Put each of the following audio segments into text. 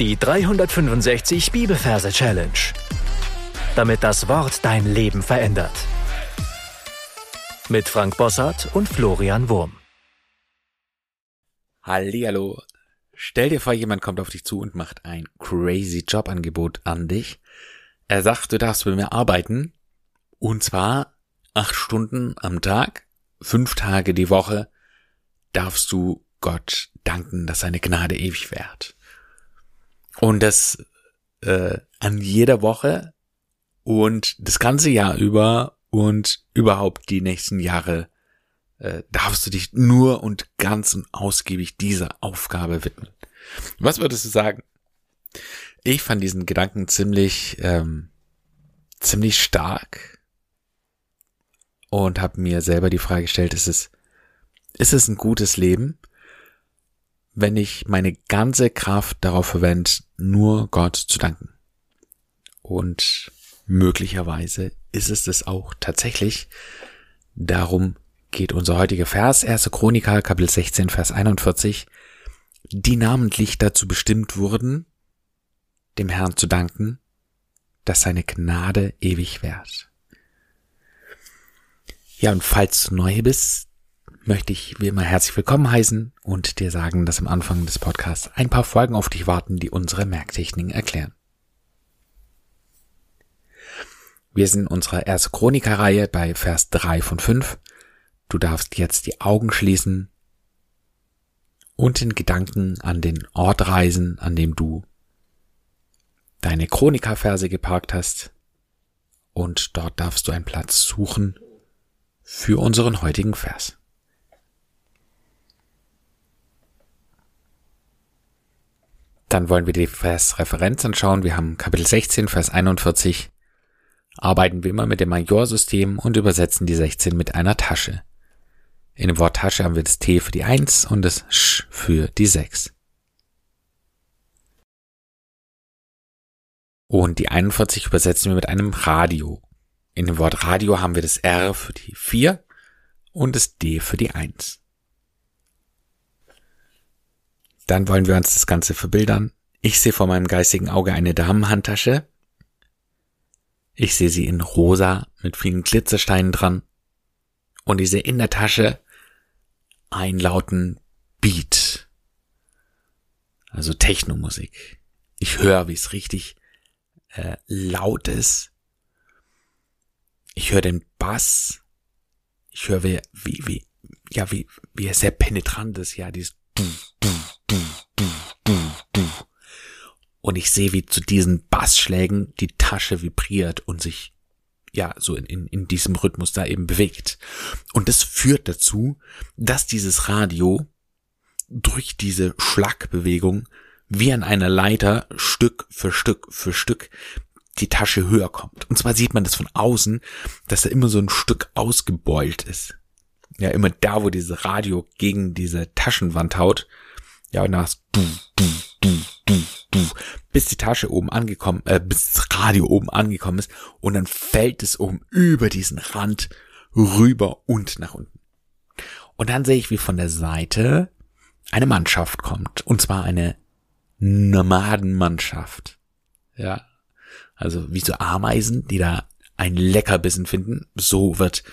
Die 365 Bibelverse Challenge. Damit das Wort dein Leben verändert. Mit Frank Bossart und Florian Wurm. Hallihallo. Stell dir vor, jemand kommt auf dich zu und macht ein crazy Jobangebot an dich. Er sagt, du darfst bei mir arbeiten. Und zwar acht Stunden am Tag, fünf Tage die Woche darfst du Gott danken, dass seine Gnade ewig währt. Und das äh, an jeder Woche und das ganze Jahr über und überhaupt die nächsten Jahre äh, darfst du dich nur und ganz und ausgiebig dieser Aufgabe widmen. Was würdest du sagen? Ich fand diesen Gedanken ziemlich ähm, ziemlich stark und habe mir selber die Frage gestellt, ist es ist es ein gutes Leben? Wenn ich meine ganze Kraft darauf verwende, nur Gott zu danken. Und möglicherweise ist es das auch tatsächlich. Darum geht unser heutiger Vers, 1. Chroniker, Kapitel 16, Vers 41, die namentlich dazu bestimmt wurden, dem Herrn zu danken, dass seine Gnade ewig währt. Ja, und falls du neu bist, möchte ich wie immer herzlich willkommen heißen und dir sagen, dass am Anfang des Podcasts ein paar Folgen auf dich warten, die unsere Merktechniken erklären. Wir sind in unserer erste Chronikerreihe bei Vers 3 von 5. Du darfst jetzt die Augen schließen und in Gedanken an den Ort reisen, an dem du deine Chronikerverse geparkt hast. Und dort darfst du einen Platz suchen für unseren heutigen Vers. Dann wollen wir die Versreferenz anschauen. Wir haben Kapitel 16, Vers 41. Arbeiten wir immer mit dem Majorsystem und übersetzen die 16 mit einer Tasche. In dem Wort Tasche haben wir das T für die 1 und das Sch für die 6. Und die 41 übersetzen wir mit einem Radio. In dem Wort Radio haben wir das R für die 4 und das D für die 1. Dann wollen wir uns das Ganze verbildern. Ich sehe vor meinem geistigen Auge eine Damenhandtasche. Ich sehe sie in rosa mit vielen Glitzersteinen dran. Und ich sehe in der Tasche einen lauten Beat. Also Technomusik. Ich höre, wie es richtig äh, laut ist. Ich höre den Bass. Ich höre, wie, wie, wie, ja, wie, wie er sehr penetrant ist, ja, dieses und ich sehe, wie zu diesen Bassschlägen die Tasche vibriert und sich ja so in, in, in diesem Rhythmus da eben bewegt. Und das führt dazu, dass dieses Radio durch diese Schlagbewegung wie an einer Leiter Stück für Stück für Stück die Tasche höher kommt. Und zwar sieht man das von außen, dass er immer so ein Stück ausgebeult ist. Ja, immer da, wo dieses Radio gegen diese Taschenwand haut. Ja, und dann du, du, du, du, du, bis die Tasche oben angekommen, äh, bis das Radio oben angekommen ist und dann fällt es oben über diesen Rand rüber und nach unten. Und dann sehe ich, wie von der Seite eine Mannschaft kommt. Und zwar eine Nomadenmannschaft. Ja. Also wie so Ameisen, die da ein Leckerbissen finden. So wird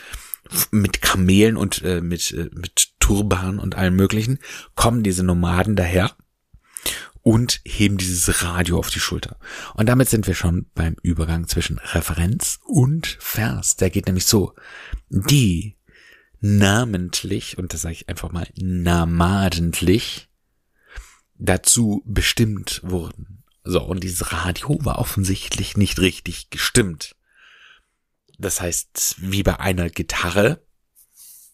mit Kamelen und äh, mit, äh, mit Turban und allem möglichen, kommen diese Nomaden daher und heben dieses Radio auf die Schulter. Und damit sind wir schon beim Übergang zwischen Referenz und Vers. Der geht nämlich so. Die namentlich, und das sage ich einfach mal namadentlich, dazu bestimmt wurden. So, und dieses Radio war offensichtlich nicht richtig gestimmt. Das heißt, wie bei einer Gitarre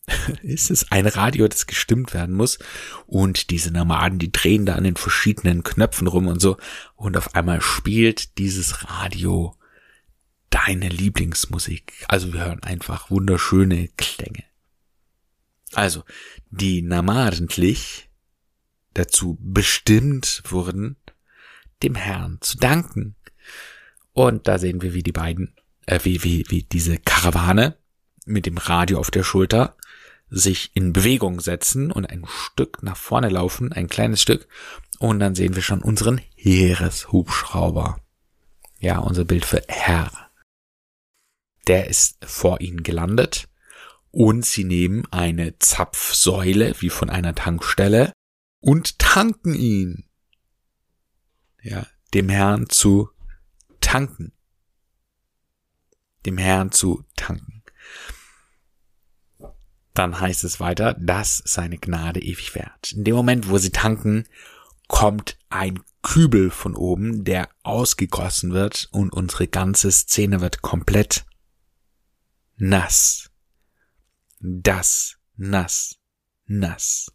ist es ein Radio, das gestimmt werden muss. Und diese Nomaden, die drehen da an den verschiedenen Knöpfen rum und so. Und auf einmal spielt dieses Radio deine Lieblingsmusik. Also wir hören einfach wunderschöne Klänge. Also, die namentlich dazu bestimmt wurden, dem Herrn zu danken. Und da sehen wir, wie die beiden äh, wie, wie, wie diese Karawane mit dem Radio auf der Schulter sich in Bewegung setzen und ein Stück nach vorne laufen, ein kleines Stück, und dann sehen wir schon unseren Heereshubschrauber. Ja, unser Bild für Herr. Der ist vor ihnen gelandet und sie nehmen eine Zapfsäule wie von einer Tankstelle und tanken ihn. Ja, dem Herrn zu tanken. Dem Herrn zu tanken. Dann heißt es weiter, dass seine Gnade ewig währt. In dem Moment, wo sie tanken, kommt ein Kübel von oben, der ausgegossen wird und unsere ganze Szene wird komplett nass. Das nass, nass.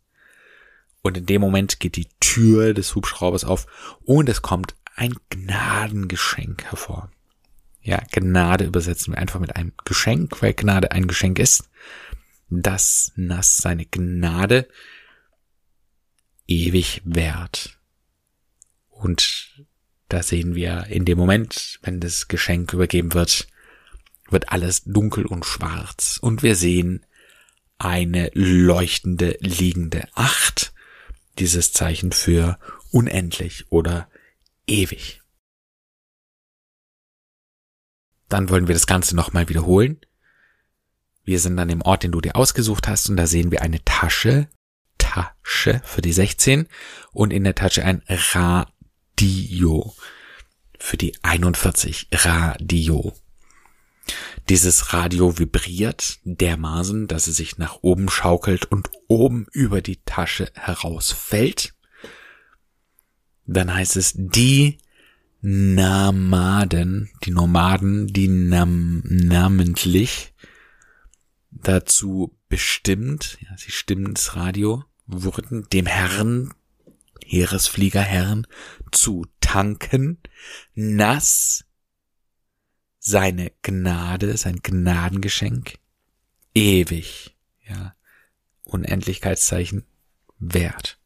Und in dem Moment geht die Tür des Hubschraubers auf und es kommt ein Gnadengeschenk hervor. Ja, Gnade übersetzen wir einfach mit einem Geschenk, weil Gnade ein Geschenk ist. Das nass seine Gnade ewig währt. Und da sehen wir in dem Moment, wenn das Geschenk übergeben wird, wird alles dunkel und schwarz und wir sehen eine leuchtende liegende Acht, dieses Zeichen für unendlich oder ewig. Dann wollen wir das Ganze nochmal wiederholen. Wir sind dann im Ort, den du dir ausgesucht hast, und da sehen wir eine Tasche, Tasche für die 16 und in der Tasche ein Radio für die 41 Radio. Dieses Radio vibriert dermaßen, dass es sich nach oben schaukelt und oben über die Tasche herausfällt. Dann heißt es die Namaden, die Nomaden, die nam namentlich dazu bestimmt, ja, sie stimmen das Radio, wurden dem Herrn, Heeresfliegerherrn, zu tanken, nass seine Gnade, sein Gnadengeschenk ewig, ja, Unendlichkeitszeichen wert.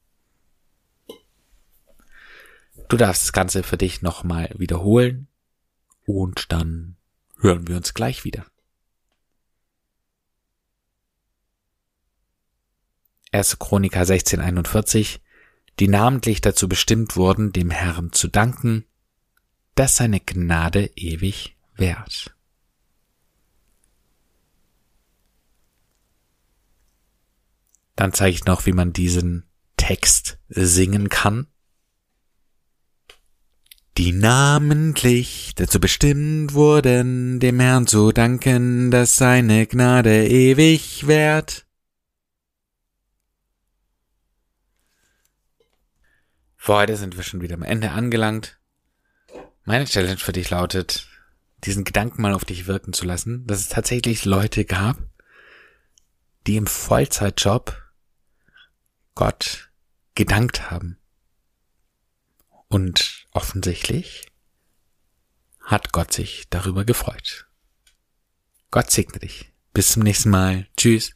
Du darfst das Ganze für dich nochmal wiederholen und dann hören wir uns gleich wieder. 1. Chroniker 1641, die namentlich dazu bestimmt wurden, dem Herrn zu danken, dass seine Gnade ewig wert. Dann zeige ich noch, wie man diesen Text singen kann. Die namentlich dazu bestimmt wurden, dem Herrn zu danken, dass seine Gnade ewig währt. Für heute sind wir schon wieder am Ende angelangt. Meine Challenge für dich lautet, diesen Gedanken mal auf dich wirken zu lassen, dass es tatsächlich Leute gab, die im Vollzeitjob Gott gedankt haben. Und offensichtlich hat Gott sich darüber gefreut. Gott segne dich. Bis zum nächsten Mal. Tschüss.